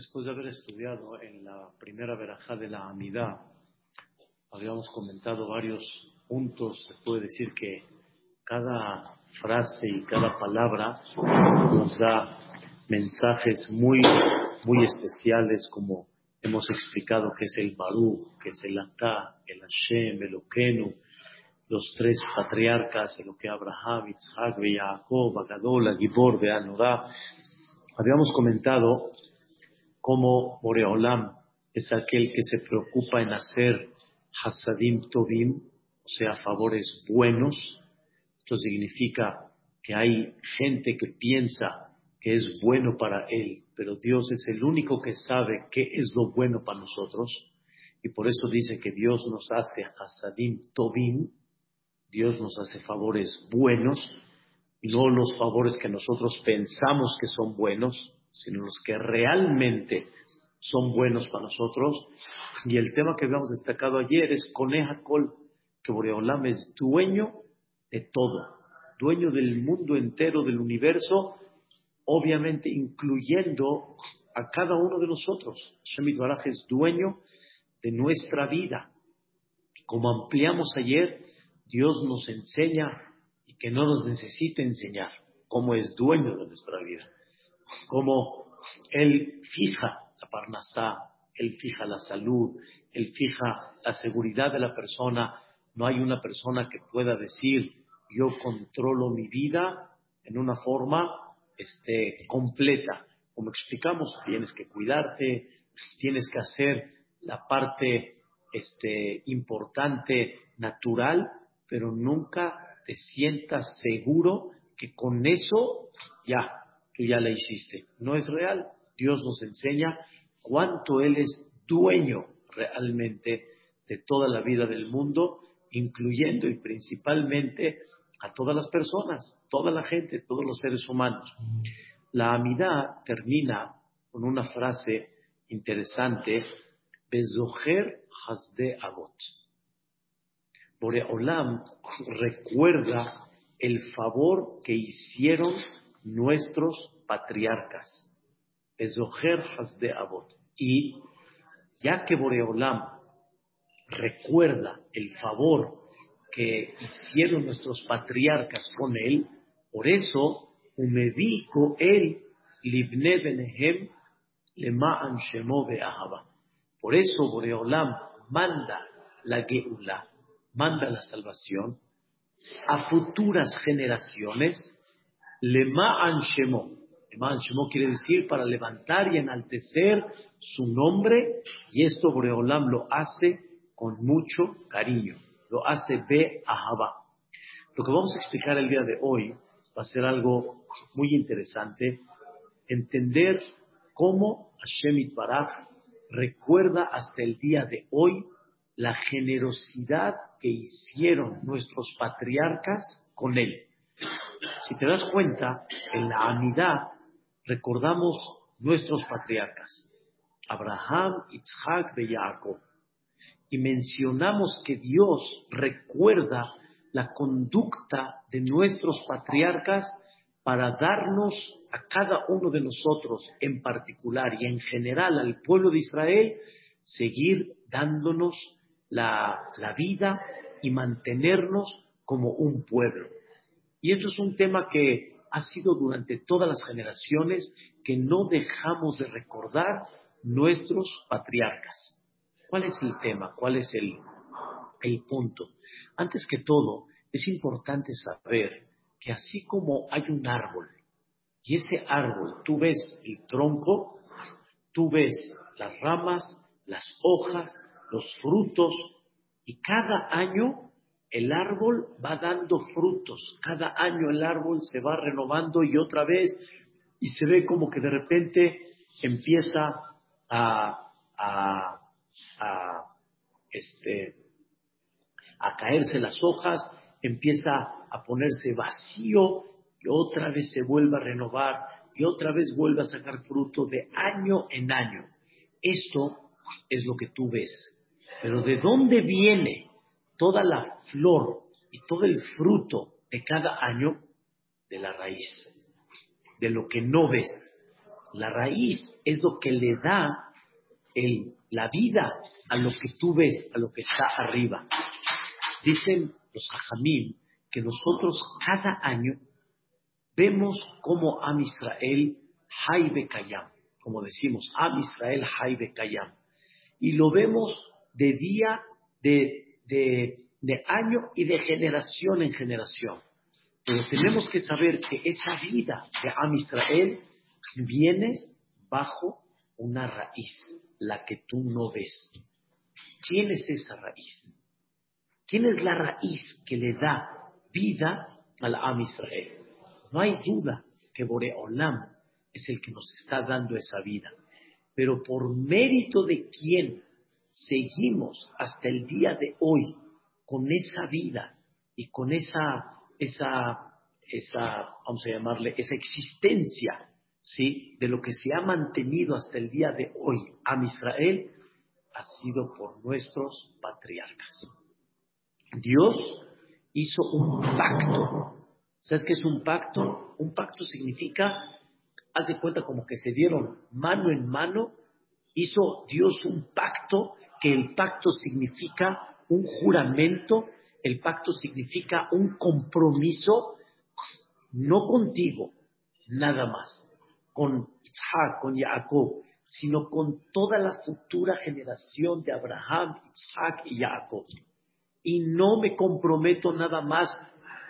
Después de haber estudiado en la primera verajá de la Amidad, habíamos comentado varios puntos. Se puede decir que cada frase y cada palabra nos da mensajes muy, muy especiales, como hemos explicado que es el Baruch, que es el Atá, el Hashem, el Okenu, los tres patriarcas, el que Abraham, Isaac, Jacob, Agadol, Gibor, Beanorá. Habíamos comentado cómo Boreolam es aquel que se preocupa en hacer Hasadim Tovim, o sea, favores buenos. Esto significa que hay gente que piensa que es bueno para él, pero Dios es el único que sabe qué es lo bueno para nosotros. Y por eso dice que Dios nos hace Hasadim Tovim, Dios nos hace favores buenos, y no los favores que nosotros pensamos que son buenos, sino los que realmente son buenos para nosotros. Y el tema que habíamos destacado ayer es Coneja Col, que Boreolam es dueño de todo, dueño del mundo entero, del universo, obviamente incluyendo a cada uno de nosotros. Shemit Baraj es dueño de nuestra vida. Como ampliamos ayer, Dios nos enseña y que no nos necesita enseñar cómo es dueño de nuestra vida, cómo Él fija la parnasá, Él fija la salud, Él fija la seguridad de la persona. No hay una persona que pueda decir, yo controlo mi vida en una forma este, completa. Como explicamos, tienes que cuidarte, tienes que hacer la parte este, importante, natural, pero nunca te sientas seguro que con eso ya, tú ya la hiciste. No es real. Dios nos enseña cuánto Él es dueño realmente de toda la vida del mundo, incluyendo y principalmente a todas las personas, toda la gente, todos los seres humanos. La amidad termina con una frase interesante, Bezoher Hasde Avot. Boreolam recuerda el favor que hicieron nuestros patriarcas. Bezoher Hasde Avot. Y ya que Boreolam recuerda el favor que hicieron nuestros patriarcas con él, por eso, Umedico él, Libne Benehem, Lema'an Shemo Be'ahaba. Por eso Boreolam manda la Geula, manda la salvación a futuras generaciones, Lema'an Shemo. Lema'an Shemo quiere decir para levantar y enaltecer su nombre, y esto Boreolam lo hace con mucho cariño lo hace Be Ahaba. Lo que vamos a explicar el día de hoy va a ser algo muy interesante, entender cómo Hashem Itbaraj recuerda hasta el día de hoy la generosidad que hicieron nuestros patriarcas con él. Si te das cuenta, en la amidad recordamos nuestros patriarcas, Abraham, Isaac y Jacob y mencionamos que Dios recuerda la conducta de nuestros patriarcas para darnos a cada uno de nosotros en particular y en general al pueblo de Israel, seguir dándonos la, la vida y mantenernos como un pueblo. Y esto es un tema que ha sido durante todas las generaciones que no dejamos de recordar nuestros patriarcas. ¿Cuál es el tema? ¿Cuál es el, el punto? Antes que todo, es importante saber que así como hay un árbol, y ese árbol, tú ves el tronco, tú ves las ramas, las hojas, los frutos, y cada año el árbol va dando frutos, cada año el árbol se va renovando y otra vez, y se ve como que de repente empieza a, a este, a caerse las hojas, empieza a ponerse vacío y otra vez se vuelve a renovar y otra vez vuelve a sacar fruto de año en año. Esto es lo que tú ves. Pero ¿de dónde viene toda la flor y todo el fruto de cada año? De la raíz, de lo que no ves. La raíz es lo que le da la vida a lo que tú ves, a lo que está arriba. Dicen los hajamim que nosotros cada año vemos como Am Israel Haibe Kayam, como decimos, Am Israel Haibe Kayam. Y lo vemos de día, de, de, de año y de generación en generación. Pero tenemos que saber que esa vida de Am Israel viene bajo una raíz, la que tú no ves. ¿Quién es esa raíz? ¿Quién es la raíz que le da vida al Am Israel? No hay duda que Boreolam es el que nos está dando esa vida. Pero por mérito de quién seguimos hasta el día de hoy con esa vida y con esa, esa, esa, vamos a llamarle, esa existencia, ¿sí? De lo que se ha mantenido hasta el día de hoy a Israel, ha sido por nuestros patriarcas. Dios hizo un pacto. ¿Sabes qué es un pacto? Un pacto significa, haz de cuenta como que se dieron mano en mano, hizo Dios un pacto, que el pacto significa un juramento, el pacto significa un compromiso, no contigo, nada más, con Isaac, con Jacob, sino con toda la futura generación de Abraham, Isaac y Jacob y no me comprometo nada más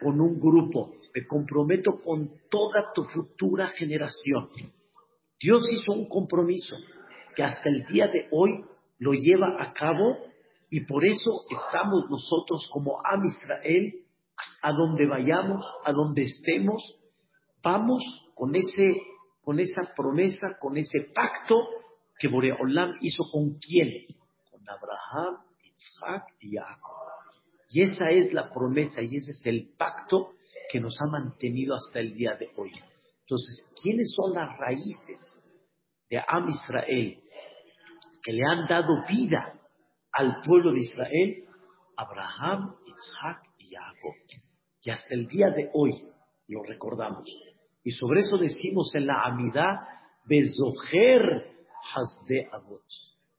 con un grupo, me comprometo con toda tu futura generación. Dios hizo un compromiso que hasta el día de hoy lo lleva a cabo y por eso estamos nosotros como Am Israel, a donde vayamos, a donde estemos, vamos con ese con esa promesa, con ese pacto que Boreolam hizo con quién? Con Abraham, Isaac y Jacob. Y esa es la promesa y ese es el pacto que nos ha mantenido hasta el día de hoy. Entonces, ¿quiénes son las raíces de Am Israel que le han dado vida al pueblo de Israel? Abraham, Isaac y Jacob. Y hasta el día de hoy lo recordamos. Y sobre eso decimos en la Amidad, Bezoher Hasde Avot.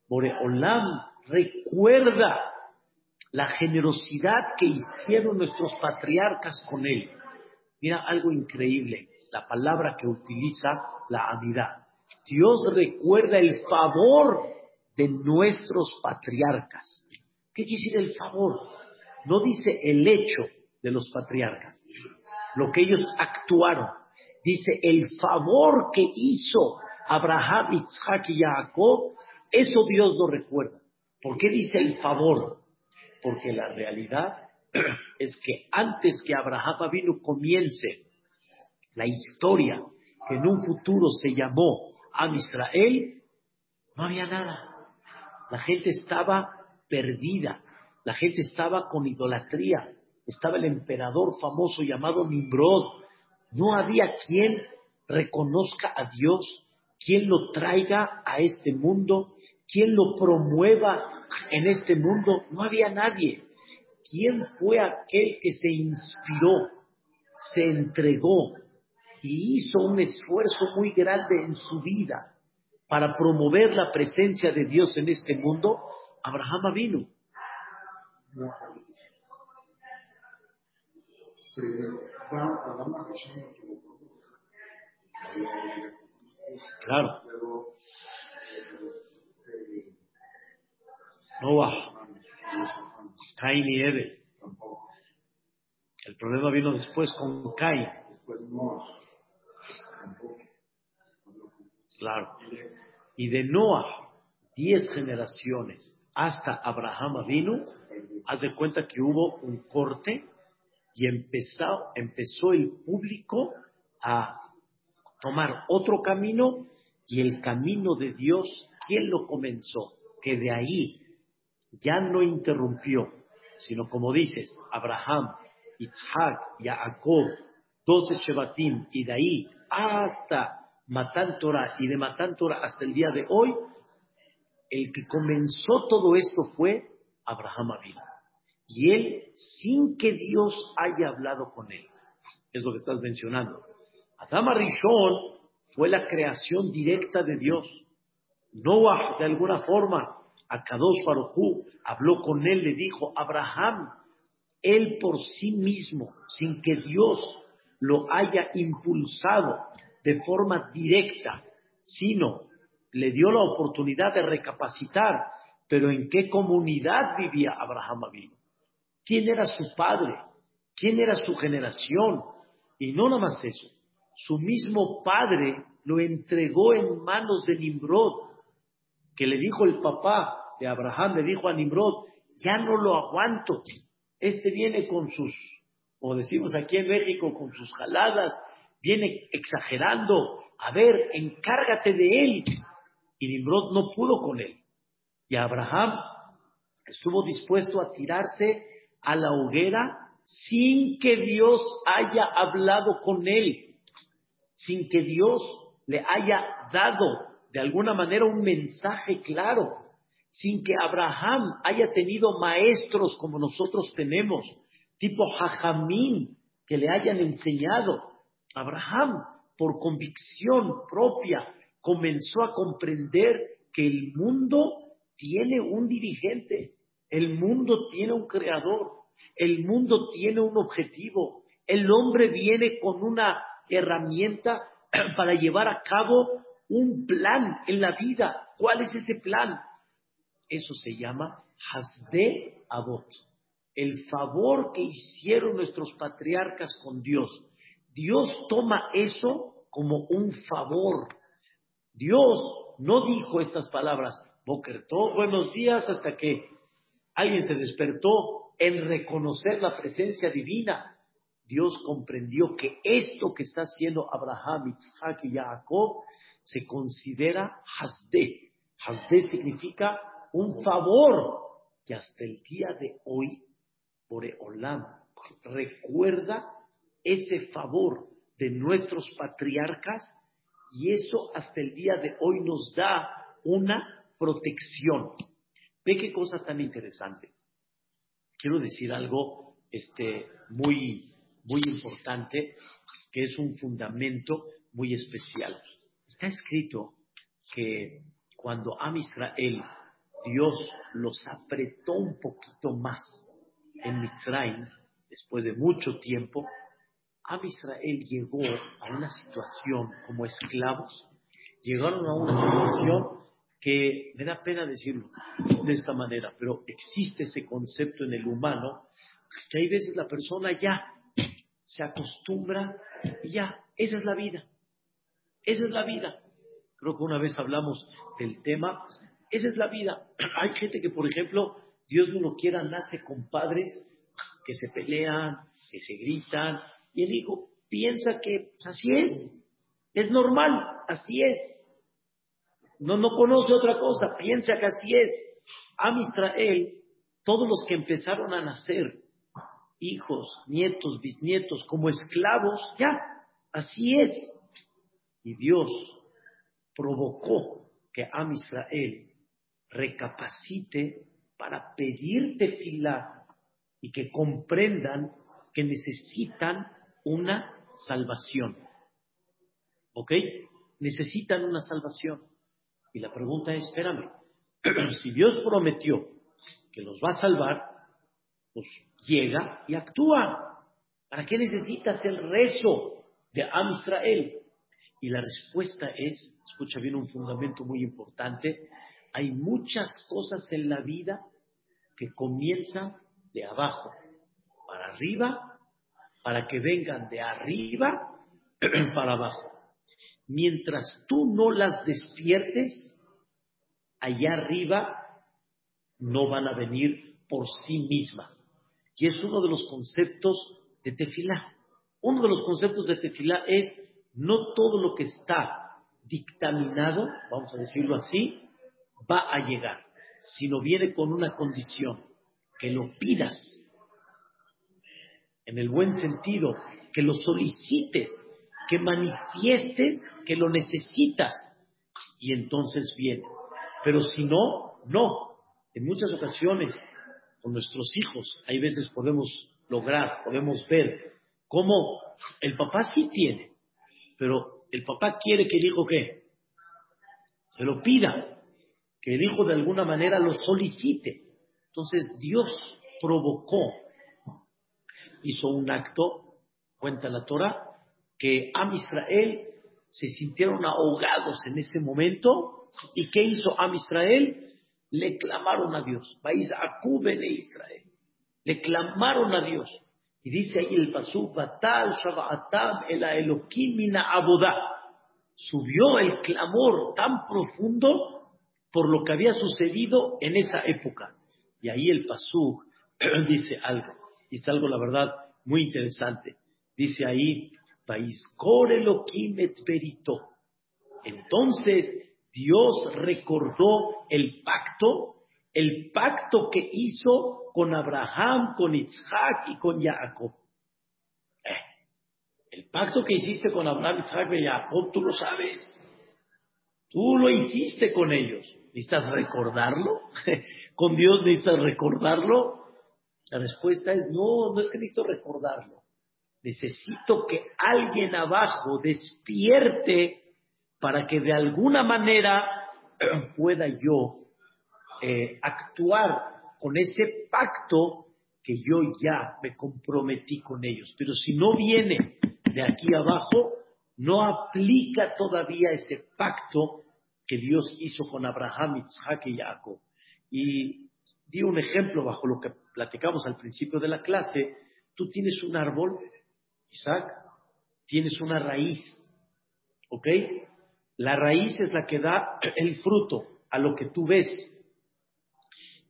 Boreolam recuerda la generosidad que hicieron nuestros patriarcas con él. Mira algo increíble, la palabra que utiliza la amidad. Dios recuerda el favor de nuestros patriarcas. ¿Qué decir el favor? No dice el hecho de los patriarcas, lo que ellos actuaron. Dice el favor que hizo Abraham, Isaac y Jacob, eso Dios lo recuerda. ¿Por qué dice el favor? Porque la realidad es que antes que Abraham vino comience la historia que en un futuro se llamó Am Israel, no había nada. La gente estaba perdida, la gente estaba con idolatría, estaba el emperador famoso llamado Nimrod. No había quien reconozca a Dios, quien lo traiga a este mundo, quien lo promueva en este mundo no había nadie. ¿Quién fue aquel que se inspiró, se entregó y hizo un esfuerzo muy grande en su vida para promover la presencia de Dios en este mundo? Abraham vino. Claro. Noah, Cain y Eve. El problema vino después con Cain. Claro. Y de Noah, diez generaciones hasta Abraham vino, haz de cuenta que hubo un corte y empezó, empezó el público a tomar otro camino y el camino de Dios, ¿quién lo comenzó? Que de ahí ya no interrumpió, sino como dices, Abraham, Isaac, Jacob, doce Shebatim, y de ahí hasta Matan Torah, y de Matan Torah hasta el día de hoy, el que comenzó todo esto fue Abraham Avila. Y él, sin que Dios haya hablado con él, es lo que estás mencionando. Adama Rishon fue la creación directa de Dios. Noah, de alguna forma, a Kadosh Barujú, habló con él, le dijo, Abraham, él por sí mismo, sin que Dios lo haya impulsado de forma directa, sino le dio la oportunidad de recapacitar, pero ¿en qué comunidad vivía Abraham Avino? ¿Quién era su padre? ¿Quién era su generación? Y no nada más eso, su mismo padre lo entregó en manos de Nimrod, que le dijo el papá de Abraham, le dijo a Nimrod, ya no lo aguanto, este viene con sus, como decimos aquí en México, con sus jaladas, viene exagerando, a ver, encárgate de él. Y Nimrod no pudo con él. Y Abraham estuvo dispuesto a tirarse a la hoguera sin que Dios haya hablado con él, sin que Dios le haya dado de alguna manera un mensaje claro, sin que Abraham haya tenido maestros como nosotros tenemos, tipo Jajamín, que le hayan enseñado. Abraham, por convicción propia, comenzó a comprender que el mundo tiene un dirigente, el mundo tiene un creador, el mundo tiene un objetivo, el hombre viene con una herramienta para llevar a cabo un plan en la vida. ¿Cuál es ese plan? Eso se llama Hasde Abot, el favor que hicieron nuestros patriarcas con Dios. Dios toma eso como un favor. Dios no dijo estas palabras, Bokertó, buenos días, hasta que alguien se despertó en reconocer la presencia divina. Dios comprendió que esto que está haciendo Abraham, Isaac y Jacob se considera Hasde. Hasde significa un favor que hasta el día de hoy, Boreolam recuerda ese favor de nuestros patriarcas y eso hasta el día de hoy nos da una protección. Ve qué cosa tan interesante. Quiero decir algo este, muy, muy importante, que es un fundamento muy especial. Está escrito que cuando Am Israel, Dios los apretó un poquito más en Mitzrayim, después de mucho tiempo, Am Israel llegó a una situación como esclavos, llegaron a una situación que me da pena decirlo de esta manera, pero existe ese concepto en el humano que hay veces la persona ya se acostumbra y ya, esa es la vida, esa es la vida. Creo que una vez hablamos del tema, esa es la vida. Hay gente que, por ejemplo, Dios no lo quiera, nace con padres que se pelean, que se gritan, y el hijo piensa que pues, así es, es normal, así es. No, no conoce otra cosa, piensa que así es. Am Israel, todos los que empezaron a nacer, hijos, nietos, bisnietos, como esclavos, ya, así es. Y Dios provocó que Am Israel recapacite para pedirte fila y que comprendan que necesitan una salvación. ¿Ok? Necesitan una salvación. Y la pregunta es, espérame, si Dios prometió que los va a salvar, pues llega y actúa. ¿Para qué necesitas el rezo de Am Israel? Y la respuesta es, escucha bien un fundamento muy importante, hay muchas cosas en la vida que comienzan de abajo para arriba, para que vengan de arriba para abajo. Mientras tú no las despiertes, allá arriba no van a venir por sí mismas. Y es uno de los conceptos de tefilá. Uno de los conceptos de tefilá es no todo lo que está dictaminado, vamos a decirlo así, va a llegar, sino viene con una condición, que lo pidas, en el buen sentido, que lo solicites, que manifiestes que lo necesitas, y entonces viene. Pero si no, no. En muchas ocasiones, con nuestros hijos, hay veces podemos lograr, podemos ver cómo el papá sí tiene, pero el papá quiere que el hijo qué? Se lo pida, que el hijo de alguna manera lo solicite. Entonces Dios provocó, hizo un acto, cuenta la Torah, que Am Israel se sintieron ahogados en ese momento. ¿Y qué hizo Am Israel? Le clamaron a Dios. Vais a Israel. Le clamaron a Dios. Y dice ahí el pasú, Batal Shabbatam el Elohimina Abodá. Subió el clamor tan profundo por lo que había sucedido en esa época. Y ahí el pasú dice algo. Dice algo, la verdad, muy interesante. Dice ahí, Entonces Dios recordó el pacto, el pacto que hizo con Abraham, con Isaac y con Jacob. Eh, el pacto que hiciste con Abraham, Isaac y Jacob, tú lo sabes. Tú lo hiciste con ellos. ¿Necesitas recordarlo? ¿Con Dios necesitas recordarlo? La respuesta es no, no es que necesito recordarlo. Necesito que alguien abajo despierte para que de alguna manera pueda yo eh, actuar con ese pacto que yo ya me comprometí con ellos. Pero si no viene de aquí abajo, no aplica todavía ese pacto que Dios hizo con Abraham, Isaac y Jacob. Y di un ejemplo bajo lo que platicamos al principio de la clase. Tú tienes un árbol, Isaac, tienes una raíz, ¿ok? La raíz es la que da el fruto a lo que tú ves.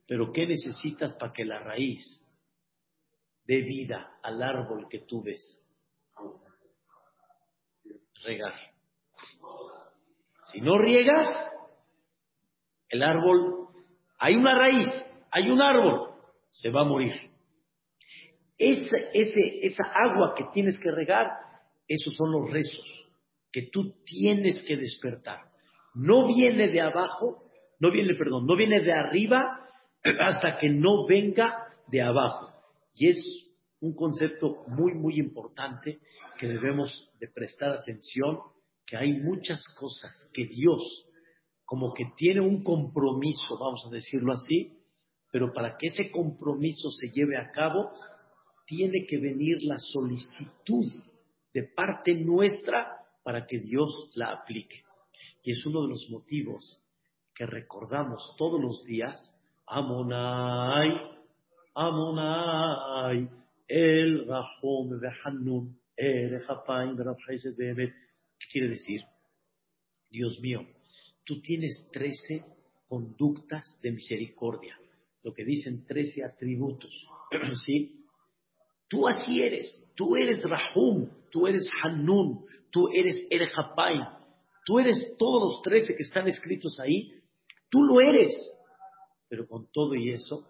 Pero ¿qué necesitas para que la raíz dé vida al árbol que tú ves? Regar. Si no riegas, el árbol, hay una raíz, hay un árbol, se va a morir. Ese, ese, esa agua que tienes que regar, esos son los rezos que tú tienes que despertar. No viene de abajo, no viene, perdón, no viene de arriba hasta que no venga de abajo. Y es un concepto muy, muy importante que debemos de prestar atención, que hay muchas cosas que Dios como que tiene un compromiso, vamos a decirlo así, pero para que ese compromiso se lleve a cabo, tiene que venir la solicitud de parte nuestra para que Dios la aplique. Y es uno de los motivos que recordamos todos los días, Amonai, Amonai, El Rahom Hanun, El ¿Qué quiere decir? Dios mío, tú tienes trece conductas de misericordia, lo que dicen trece atributos, ¿sí? Tú así eres, tú eres Rahum, tú eres Hanun, tú eres Erjapai, tú eres todos los trece que están escritos ahí, tú lo eres. Pero con todo y eso,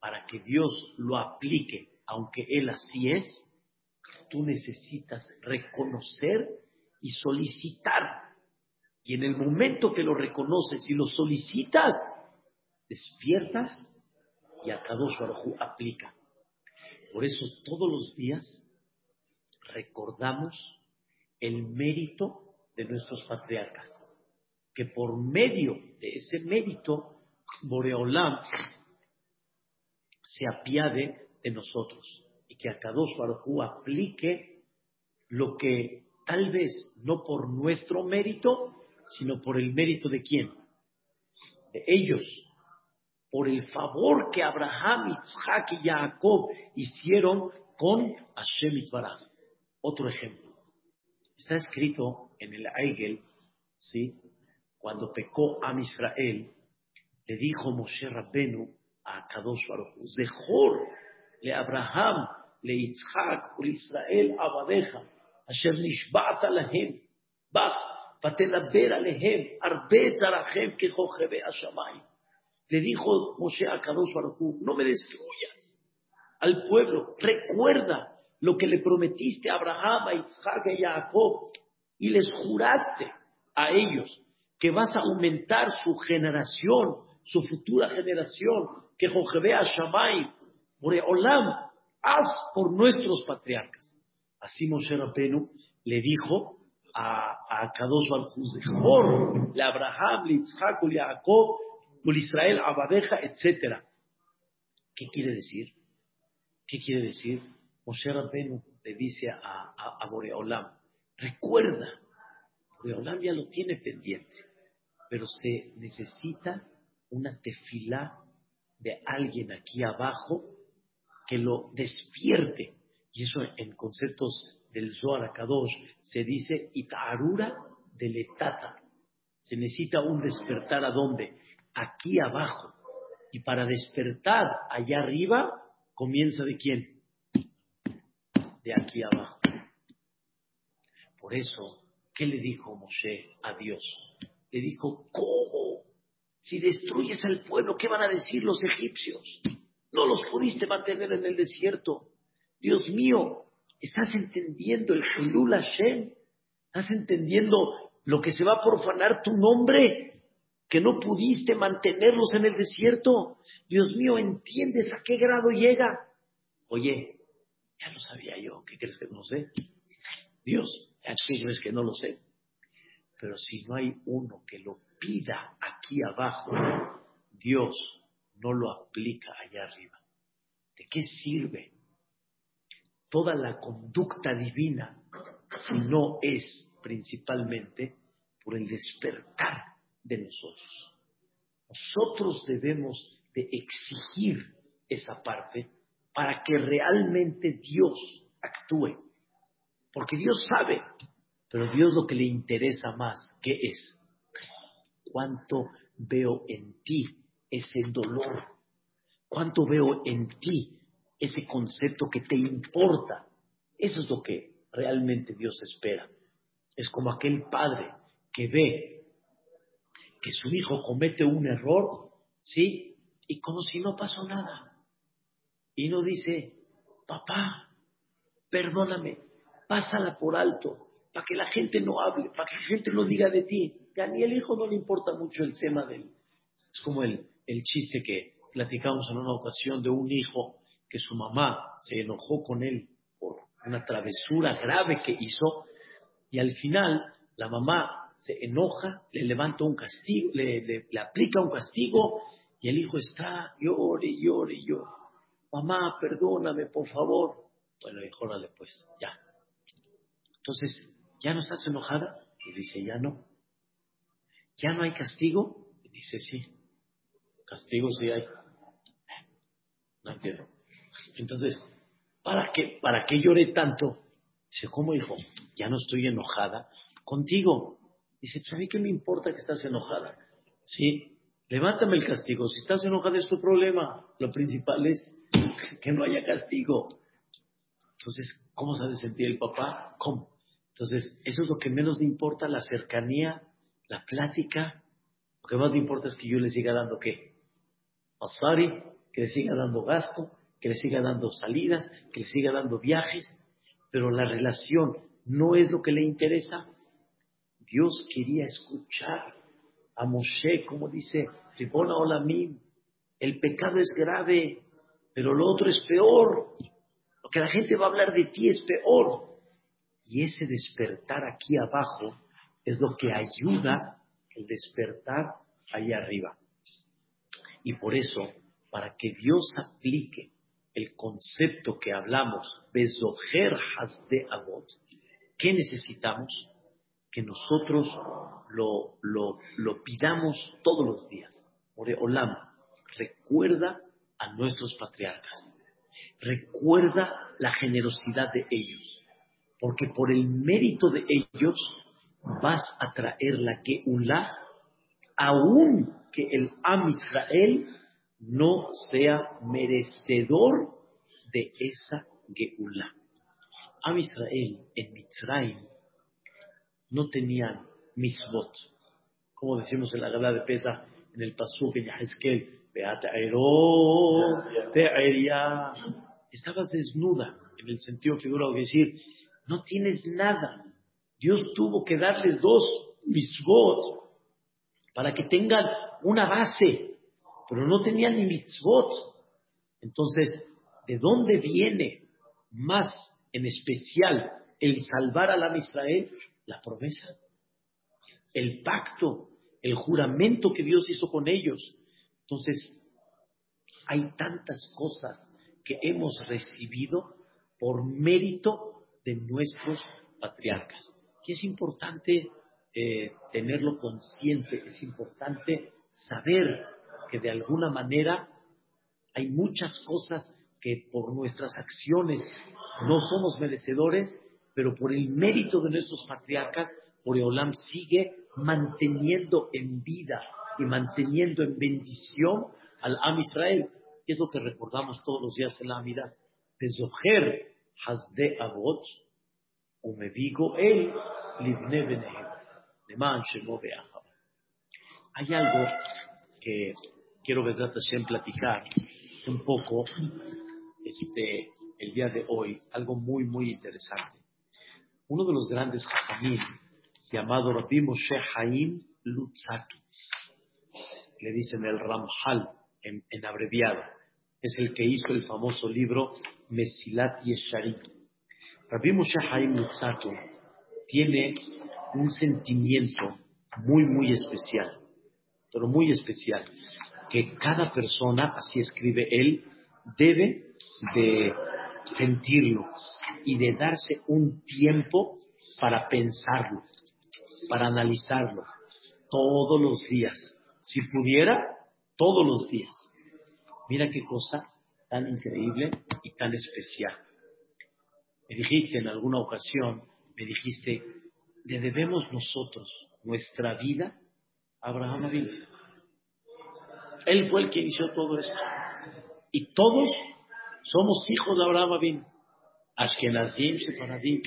para que Dios lo aplique, aunque Él así es, tú necesitas reconocer y solicitar. Y en el momento que lo reconoces y lo solicitas, despiertas y a Kadosh aplica. Por eso todos los días recordamos el mérito de nuestros patriarcas, que por medio de ese mérito, Boreolam se apiade de nosotros y que a Kadosh Baruj aplique lo que tal vez no por nuestro mérito, sino por el mérito de quién? De ellos, por el favor que Abraham, Isaac y Jacob hicieron con Hashem Itbaraj. Otro ejemplo. Está escrito en el Eigel, ¿sí? Cuando pecó a Israel, le dijo Moshe Rabbenu a Kadosh Baruch Zehor le Abraham, le Yitzhak, le Israel abadeja, asher nishba'ta lahem, bach, ותדבר עליהם הרבה זרעכם ככוכבי השמיים. Le dijo Moshe a Kadosh Baruch no me destruyas al pueblo, recuerda lo que le prometiste a Abraham, a Isaac y a Jacob, y les juraste a ellos que vas a aumentar su generación, su futura generación, que a Shamay, Olam, haz por nuestros patriarcas. Así Moshe Rabbeinu le dijo a, a Kadosh Baruj le Abraham, le Isaac, le Jacob, Israel, Abadeja, etc. ¿Qué quiere decir? ¿Qué quiere decir? Moshe Rabbenu le dice a, a, Boreolam, recuerda, Boreolam ya lo tiene pendiente, pero se necesita una tefilá de alguien aquí abajo que lo despierte. Y eso en conceptos del Zohar Kadosh se dice Itarura de letata. Se necesita un despertar a dónde? Aquí abajo. Y para despertar allá arriba, comienza de quién? De aquí abajo. Por eso, ¿qué le dijo Moshe a Dios? Le dijo, ¿cómo? Si destruyes al pueblo, ¿qué van a decir los egipcios? No los pudiste mantener en el desierto. Dios mío, ¿estás entendiendo el Hilul Hashem? ¿Estás entendiendo lo que se va a profanar tu nombre? Que no pudiste mantenerlos en el desierto. Dios mío, ¿entiendes a qué grado llega? Oye, ya lo sabía yo. ¿Qué crees que no sé? Dios, ¿a qué crees que no lo sé? Pero si no hay uno que lo pida aquí abajo, Dios no lo aplica allá arriba. ¿De qué sirve toda la conducta divina si no es principalmente por el despertar de nosotros? Nosotros debemos de exigir esa parte para que realmente Dios actúe. Porque Dios sabe, pero Dios lo que le interesa más, ¿qué es? ¿Cuánto veo en ti ese dolor? ¿Cuánto veo en ti ese concepto que te importa? Eso es lo que realmente Dios espera. Es como aquel padre que ve que su hijo comete un error, ¿sí? Y como si no pasó nada. Y no dice, papá, perdóname, pásala por alto, para que la gente no hable, para que la gente no diga de ti. Ya ni el hijo no le importa mucho el tema del... Es como el, el chiste que platicamos en una ocasión de un hijo que su mamá se enojó con él por una travesura grave que hizo y al final la mamá se enoja, le levanta un castigo, le, aplica un castigo y el hijo está llore, llore, llore. Mamá, perdóname, por favor. Bueno, órale pues, ya. Entonces, ¿Ya no estás enojada? Y dice, ya no. ¿Ya no hay castigo? Y dice, sí. Castigo sí hay. No entiendo. Entonces, ¿para qué, ¿para qué lloré tanto? Dice, ¿cómo hijo? Ya no estoy enojada contigo. Dice, ¿a mí qué me importa que estás enojada? Sí, levántame el castigo. Si estás enojada es tu problema. Lo principal es que no haya castigo. Entonces, ¿cómo sabe sentir el papá? ¿Cómo? Entonces, eso es lo que menos le importa, la cercanía, la plática. Lo que más le importa es que yo le siga dando qué? Asari, que le siga dando gasto, que le siga dando salidas, que le siga dando viajes, pero la relación no es lo que le interesa. Dios quería escuchar a Moshe, como dice Ribona Olamim, el pecado es grave, pero lo otro es peor. Lo que la gente va a hablar de ti es peor. Y ese despertar aquí abajo es lo que ayuda el despertar allá arriba. Y por eso, para que Dios aplique el concepto que hablamos, Bezoher de Abot, ¿qué necesitamos? Que nosotros lo, lo, lo pidamos todos los días. Olam, recuerda a nuestros patriarcas, recuerda la generosidad de ellos porque por el mérito de ellos vas a traer la Geulah, aun que el Am Israel no sea merecedor de esa Geulah. Am Israel en Mitzrayim no tenían misbot, como decimos en la gala de Pesa, en el Pasuk en Yahezkel, Estabas desnuda, en el sentido figurado, de decir, no tienes nada. Dios tuvo que darles dos mitzvot para que tengan una base, pero no tenían ni mitzvot. Entonces, ¿de dónde viene más en especial el salvar a la Israel? La promesa, el pacto, el juramento que Dios hizo con ellos. Entonces, hay tantas cosas que hemos recibido por mérito de nuestros patriarcas. Y es importante eh, tenerlo consciente, es importante saber que de alguna manera hay muchas cosas que por nuestras acciones no somos merecedores, pero por el mérito de nuestros patriarcas, Boreolam sigue manteniendo en vida y manteniendo en bendición al Am Israel. Es lo que recordamos todos los días en la Amida. Bezoher avot, el Hay algo que quiero Hashem platicar un poco este, el día de hoy, algo muy, muy interesante. Uno de los grandes hajamim, llamado Rabbi Moshe Haim Lutzatu, le dicen el Ramhal en, abreviado, es el que hizo el famoso libro Mesilat Yeshari. Rabbi Moshe Haim Lutzatu tiene un sentimiento muy, muy especial, pero muy especial que cada persona, así escribe él, debe de sentirlo y de darse un tiempo para pensarlo, para analizarlo, todos los días. Si pudiera, todos los días. Mira qué cosa tan increíble y tan especial. Me dijiste en alguna ocasión, me dijiste, le debemos nosotros nuestra vida a Abraham Avinu. Él fue el que inició todo esto. Y todos somos hijos de Abraham Abin. Ashkenazim, Separadim,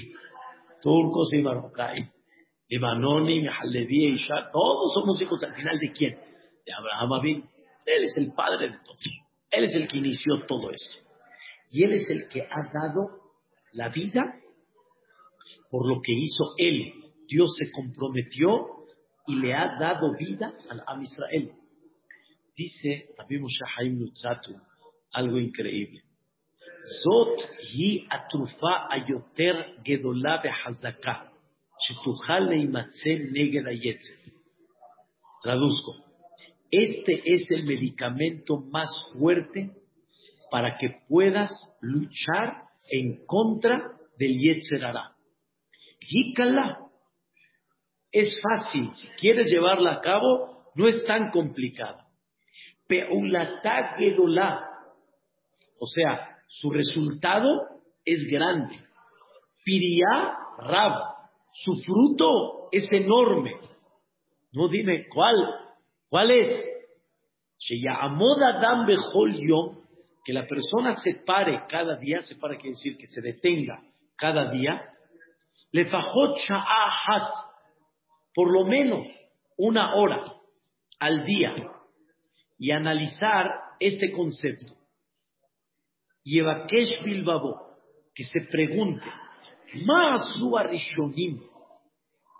turcos y Marocay, Libanoni, Halevi, Isha, todos somos hijos al final de quién? De Abraham Abin. Él es el padre de todos. Él es el que inició todo esto. Y él es el que ha dado la vida por lo que hizo él. Dios se comprometió y le ha dado vida al Am Israel. Dice Rabbi Moshe Haim algo increíble. Zot hi atrufa ayoter gedola behazaka, shetuchal leimatzel neged Traduzco. Este es el medicamento más fuerte para que puedas luchar en contra del Yetzer Hará. Es fácil, si quieres llevarla a cabo, no es tan complicada. Peulatá O sea, su resultado es grande. Piriá Rab. Su fruto es enorme. No dime cuál. ¿Cuál es? Adam que la persona se pare cada día, se para quiere decir que se detenga cada día, le fajot por lo menos una hora al día, y analizar este concepto. Y Evakesh Bilbabo, que se pregunte, Rishonim,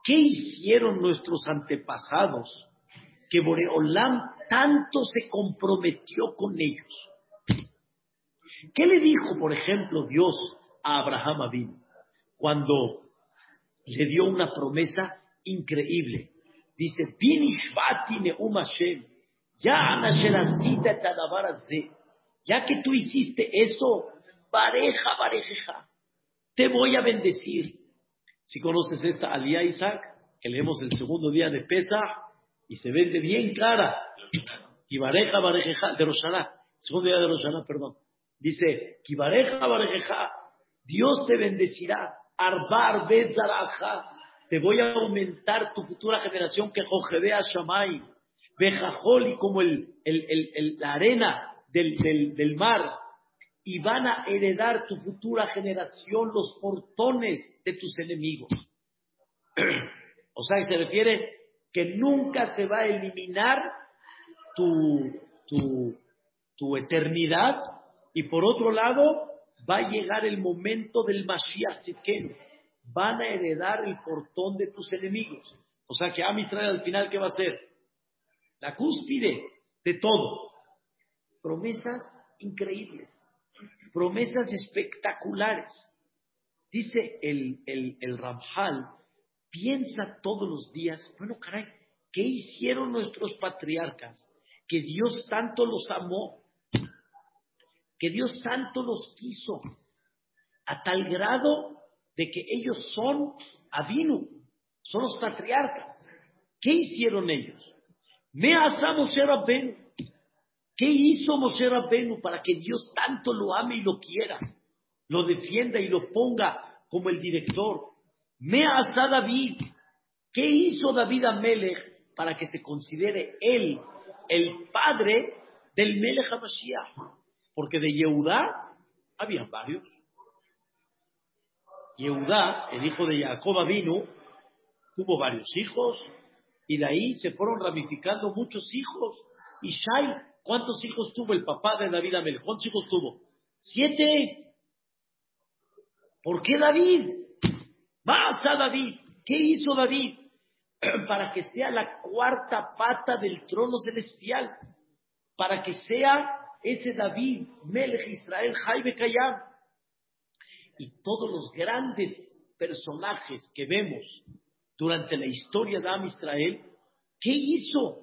¿qué hicieron nuestros antepasados que Boreolam tanto se comprometió con ellos? ¿Qué le dijo, por ejemplo, Dios a Abraham Abin cuando le dio una promesa increíble? Dice, Binishvati Neum Hashem, ya que tú hiciste eso, pareja, pareja, te voy a bendecir. Si conoces esta alía Isaac, que leemos el segundo día de Pesa y se vende bien clara. Y bareja, bareja, de Roshaná, segundo día de Roshaná, perdón. Dice, Kibareja, bareja, Dios te bendecirá. Arbar, Betzaraja, te voy a aumentar tu futura generación que Jojebea Shamay y como el, la arena del, del mar, y van a heredar tu futura generación los portones de tus enemigos. o sea, se refiere que nunca se va a eliminar tu, tu, tu eternidad y por otro lado va a llegar el momento del Mashiach que Van a heredar el portón de tus enemigos. O sea que Amisrael al final, ¿qué va a hacer? la cúspide de todo. Promesas increíbles, promesas espectaculares. Dice el, el, el Ramjal piensa todos los días, bueno, caray, ¿qué hicieron nuestros patriarcas? Que Dios tanto los amó, que Dios tanto los quiso, a tal grado de que ellos son Avinu, son los patriarcas. ¿Qué hicieron ellos? Me asa Moshe Rabbenu. ¿Qué hizo Moshe Rabbenu para que Dios tanto lo ame y lo quiera? Lo defienda y lo ponga como el director. Me asa David. ¿Qué hizo David Amelech para que se considere él el padre del Melech HaMashiach? Porque de Yehudá había varios. Yehudá, el hijo de Jacob vino, tuvo varios hijos, y de ahí se fueron ramificando muchos hijos. Y Shai, ¿cuántos hijos tuvo el papá de David Amel? ¿Cuántos hijos tuvo? Siete. ¿Por qué David? Basta David. ¿Qué hizo David? Para que sea la cuarta pata del trono celestial. Para que sea ese David, Melech Israel, Jaime Kayam. Y todos los grandes personajes que vemos durante la historia de Am Israel, ¿qué hizo?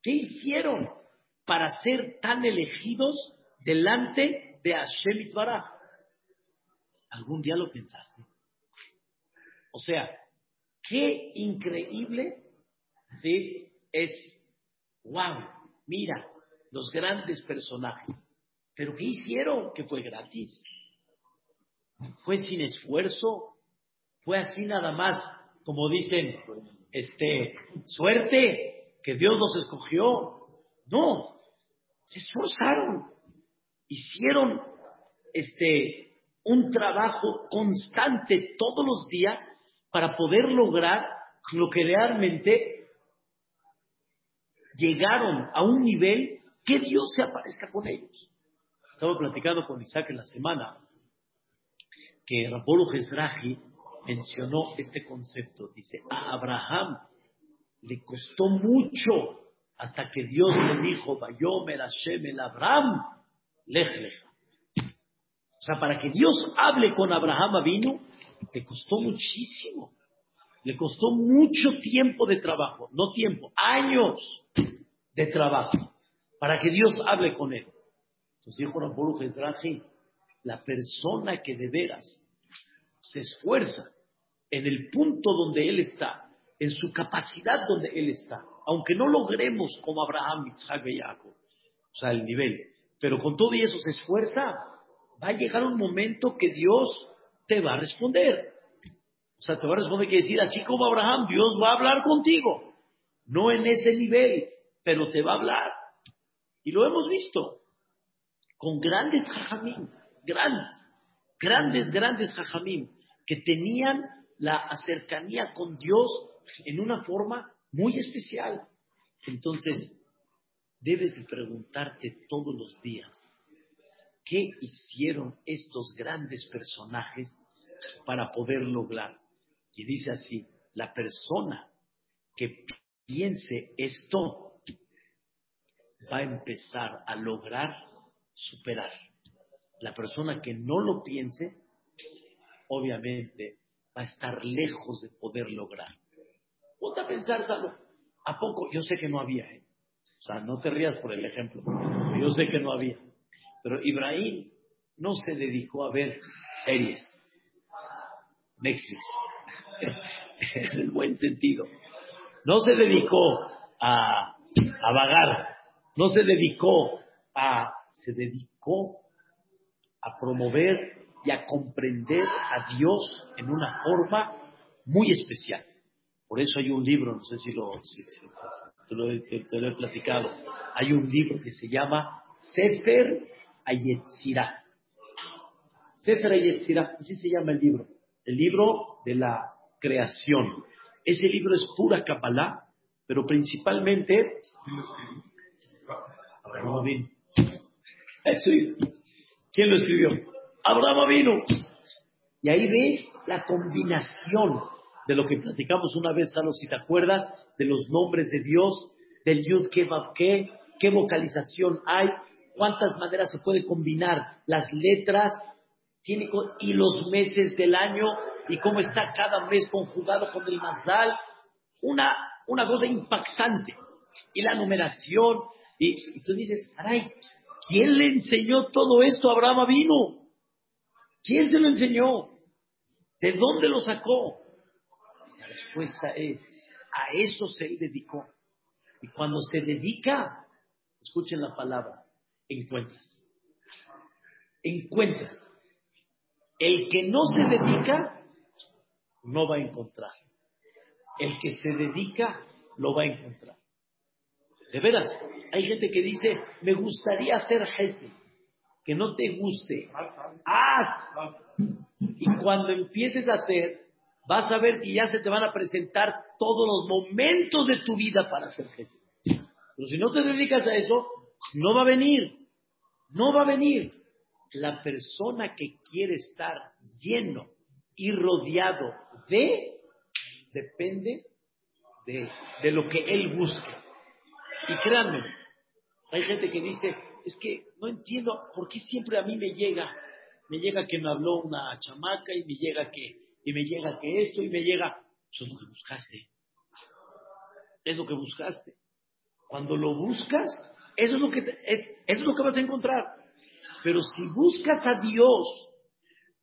¿Qué hicieron para ser tan elegidos delante de Hashem Itbaraj? ¿Algún día lo pensaste? O sea, qué increíble, ¿sí? Es, wow, mira, los grandes personajes. Pero ¿qué hicieron? Que fue gratis. Fue sin esfuerzo. Fue así nada más como dicen, este, suerte, que Dios los escogió. No, se esforzaron, hicieron este, un trabajo constante todos los días para poder lograr lo que realmente llegaron a un nivel que Dios se aparezca con ellos. Estaba platicando con Isaac en la semana que Rapolo Jezrahi mencionó este concepto. Dice, a Abraham le costó mucho hasta que Dios le dijo, Vayomer Hashem el Abraham, lej O sea, para que Dios hable con Abraham vino, le costó muchísimo. Le costó mucho tiempo de trabajo, no tiempo, años de trabajo, para que Dios hable con él. Entonces dijo la persona que de veras se esfuerza en el punto donde Él está, en su capacidad donde Él está, aunque no logremos como Abraham, Isaac y Jacob, o sea, el nivel, pero con todo y eso se esfuerza, va a llegar un momento que Dios te va a responder. O sea, te va a responder, que decir, así como Abraham, Dios va a hablar contigo. No en ese nivel, pero te va a hablar. Y lo hemos visto con grandes jajamín, grandes, grandes, grandes jajamín, que tenían la cercanía con Dios en una forma muy especial. Entonces, debes de preguntarte todos los días, ¿qué hicieron estos grandes personajes para poder lograr? Y dice así, la persona que piense esto va a empezar a lograr superar. La persona que no lo piense, obviamente va a estar lejos de poder lograr. Ponte a pensar, Salo, ¿a poco? Yo sé que no había, ¿eh? O sea, no te rías por el ejemplo. Yo sé que no había. Pero Ibrahim no se dedicó a ver series. Netflix. en el buen sentido. No se dedicó a, a vagar. No se dedicó a... Se dedicó a promover y a comprender a Dios en una forma muy especial. Por eso hay un libro, no sé si, lo, he platicado, hay un libro que se llama Sefer Ayetzirah. Sefer Ayetzirah, así se llama el libro, el libro de la creación. Ese libro es pura Kabbalah, pero principalmente... ¿Quién lo escribió? Abraham vino. Y ahí ves la combinación de lo que platicamos una vez, Salo, si te acuerdas, de los nombres de Dios, del Yud Ke qué vocalización hay, cuántas maneras se puede combinar las letras y los meses del año y cómo está cada mes conjugado con el Mazdal. Una, una cosa impactante. Y la numeración. Y, tú dices, caray, ¿quién le enseñó todo esto a Abraham Avino? ¿Quién se lo enseñó? ¿De dónde lo sacó? Respuesta es, a eso se dedicó. Y cuando se dedica, escuchen la palabra, encuentras. Encuentras. El que no se dedica, no va a encontrar. El que se dedica, lo va a encontrar. De veras, hay gente que dice, me gustaría hacer jefe, que no te guste. Haz. Y cuando empieces a hacer, vas a ver que ya se te van a presentar todos los momentos de tu vida para hacer jefe. Pero si no te dedicas a eso, no va a venir. No va a venir. La persona que quiere estar lleno y rodeado de, depende de, de lo que él busque. Y créanme, hay gente que dice, es que no entiendo por qué siempre a mí me llega, me llega que me habló una chamaca y me llega que, y me llega que esto y me llega, eso es lo que buscaste. Es lo que buscaste. Cuando lo buscas, eso es lo que, es, eso es lo que vas a encontrar. Pero si buscas a Dios,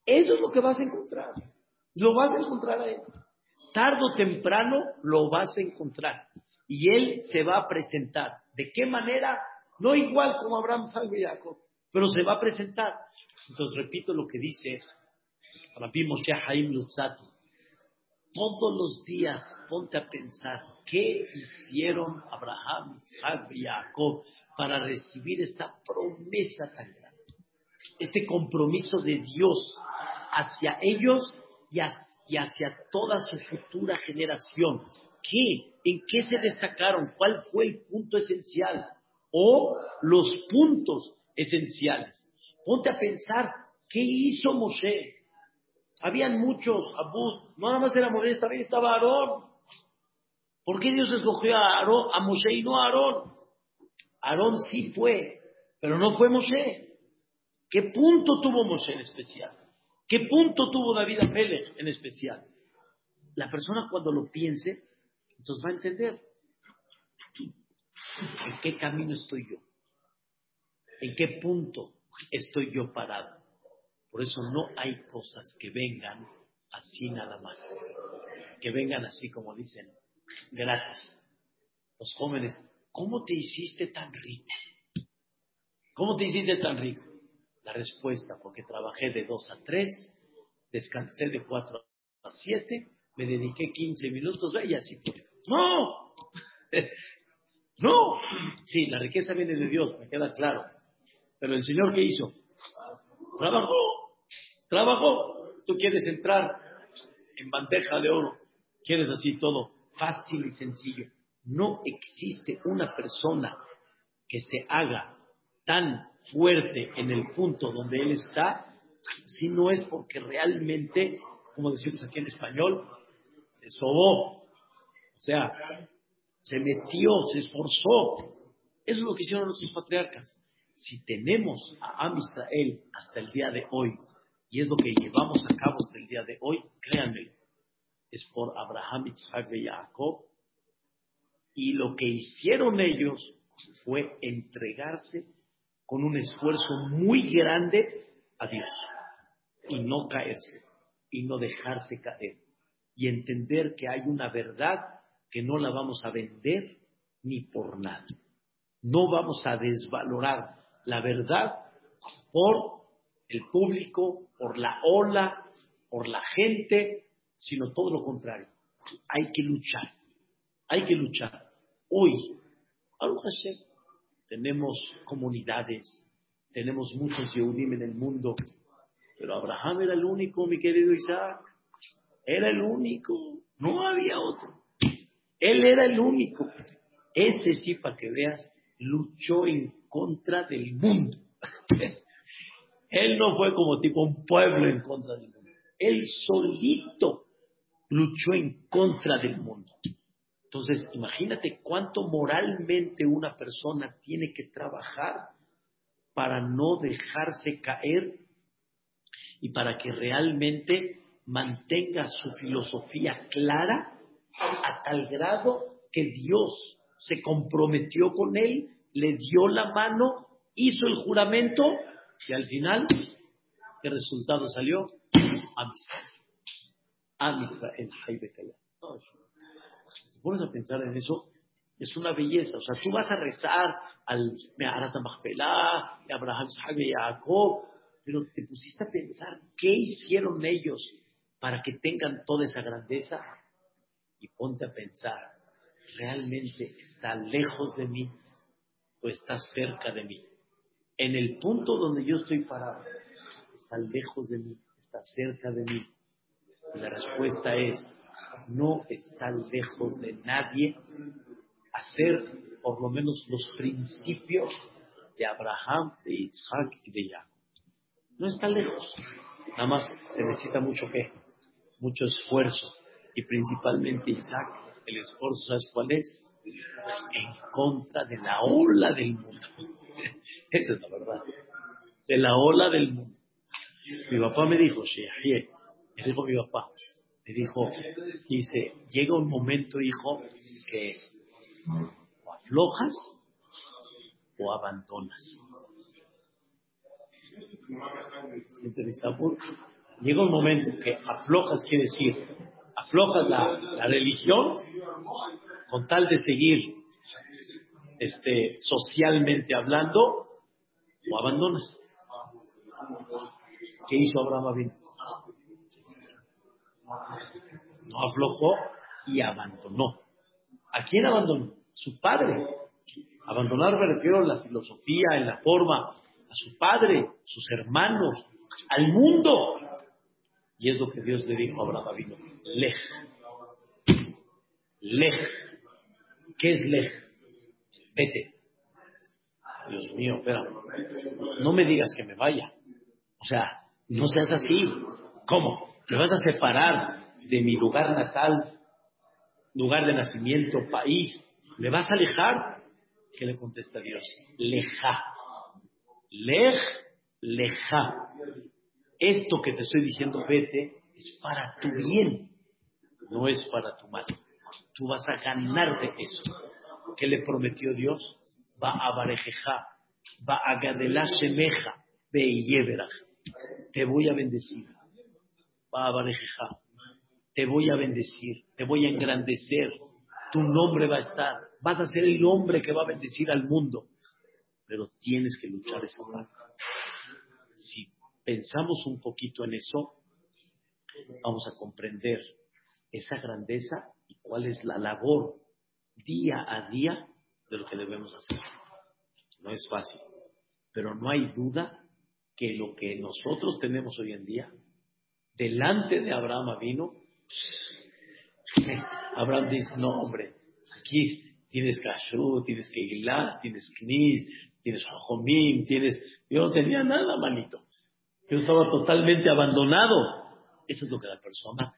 eso es lo que vas a encontrar. Lo vas a encontrar a Él. Tardo o temprano lo vas a encontrar. Y Él se va a presentar. ¿De qué manera? No igual como Abraham, Jacob, pero se va a presentar. Entonces repito lo que dice Rabbi Moshe Haim Lutzati. Todos los días ponte a pensar qué hicieron Abraham, Isaac y Jacob para recibir esta promesa tan grande. Este compromiso de Dios hacia ellos y hacia toda su futura generación. ¿Qué? ¿En qué se destacaron? ¿Cuál fue el punto esencial? O los puntos esenciales. Ponte a pensar, ¿qué hizo Moshe? Habían muchos, Abud, no nada más era Moshe, también estaba Aarón. ¿Por qué Dios escogió a, Aarón, a Moshe y no a Aarón? Aarón sí fue, pero no fue Moshe. ¿Qué punto tuvo Moshe en especial? ¿Qué punto tuvo David Amelech en especial? La persona cuando lo piense, entonces va a entender en qué camino estoy yo, en qué punto estoy yo parado. Por eso no hay cosas que vengan así nada más, que vengan así como dicen, gratis. Los jóvenes, ¿cómo te hiciste tan rico? ¿Cómo te hiciste tan rico? La respuesta, porque trabajé de 2 a 3, descansé de 4 a 7, me dediqué 15 minutos y así fue. No, no. Sí, la riqueza viene de Dios, me queda claro. Pero el Señor, ¿qué hizo? Trabajó, trabajó. Tú quieres entrar en bandeja de oro, quieres así todo fácil y sencillo. No existe una persona que se haga tan fuerte en el punto donde él está, si no es porque realmente, como decimos aquí en español, se sobó. O sea, se metió, se esforzó. Eso es lo que hicieron nuestros patriarcas. Si tenemos a Am Israel hasta el día de hoy, y es lo que llevamos a cabo hasta el día de hoy, créanme, es por Abraham, Isaac y Jacob. Y lo que hicieron ellos fue entregarse con un esfuerzo muy grande a Dios y no caerse y no dejarse caer y entender que hay una verdad que no la vamos a vender ni por nada. No vamos a desvalorar la verdad por el público, por la ola, por la gente, sino todo lo contrario. Hay que luchar, hay que luchar. Hoy, algo Hashem, tenemos comunidades, tenemos muchos Yehudim en el mundo, pero Abraham era el único, mi querido Isaac, era el único, no había otro. Él era el único. Ese sí, para que veas, luchó en contra del mundo. Él no fue como tipo un pueblo en contra del mundo. Él solito luchó en contra del mundo. Entonces, imagínate cuánto moralmente una persona tiene que trabajar para no dejarse caer y para que realmente mantenga su filosofía clara a tal grado que Dios se comprometió con él, le dio la mano, hizo el juramento y al final, ¿qué resultado salió? Amistad. Amistad en te pones a pensar en eso, es una belleza. O sea, tú vas a rezar al Meharat Machpelah, Abraham, y Jacob, pero te pusiste a pensar qué hicieron ellos para que tengan toda esa grandeza y ponte a pensar, ¿realmente está lejos de mí o está cerca de mí? En el punto donde yo estoy parado, ¿está lejos de mí? ¿Está cerca de mí? La respuesta es, no está lejos de nadie hacer por lo menos los principios de Abraham, de Isaac y de Jacob. No está lejos. Nada más se necesita mucho que, mucho esfuerzo. Y principalmente Isaac, el esfuerzo, ¿sabes cuál es? En contra de la ola del mundo. Esa es la verdad. De la ola del mundo. Mi papá me dijo, me dijo mi papá, me dijo, dice, llega un momento, hijo, que o aflojas o abandonas. Llega un momento que aflojas, quiere decir, aflojas la, religión con tal de seguir este, socialmente hablando o abandonas. ¿Qué hizo Abraham Abin? No aflojó y abandonó. ¿A quién abandonó? Su padre. Abandonar me refiero a la filosofía, en la forma, a su padre, sus hermanos, al mundo. Y es lo que Dios le dijo a Abraham Abino. Lej. Lej. ¿Qué es lej? Vete. Dios mío, espera. No me digas que me vaya. O sea, no seas así. ¿Cómo? ¿Me vas a separar de mi lugar natal, lugar de nacimiento, país? ¿Me vas a alejar? ¿Qué le contesta Dios? Leja. Lej, leja. Esto que te estoy diciendo, vete, es para tu bien, no es para tu mal. Tú vas a ganar de eso. ¿Qué le prometió Dios? Va a barejeja, va a gadelá semeja, ve Te voy a bendecir. Va a barejeja. Te voy a bendecir, te voy a engrandecer. Tu nombre va a estar. Vas a ser el hombre que va a bendecir al mundo pero tienes que luchar esa parte. Si pensamos un poquito en eso, vamos a comprender esa grandeza y cuál es la labor día a día de lo que debemos hacer. No es fácil, pero no hay duda que lo que nosotros tenemos hoy en día, delante de Abraham vino, Abraham dice, no hombre, aquí tienes kashrut, tienes Keilah, tienes knis, tienes Jomim, tienes... Yo no tenía nada, manito. Yo estaba totalmente abandonado. Eso es lo que la persona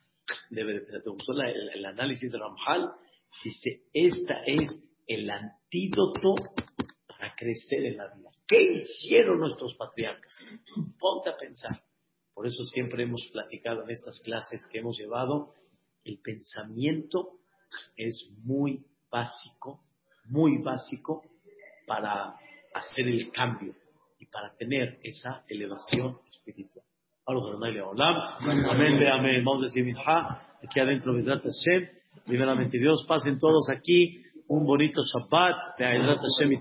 debe de ¿Te gustó el, análisis de Ramjal? Dice, esta es el antídoto para crecer en la vida. ¿Qué hicieron nuestros patriarcas? Ponte a pensar. Por eso siempre hemos platicado en estas clases que hemos llevado, el pensamiento es muy básico, muy básico para hacer el cambio y para tener esa elevación espiritual. Amén, amén. Vamos a decir, aquí adentro, Hashem, primeramente Dios, pasen todos aquí un bonito Shabbat, de Hashem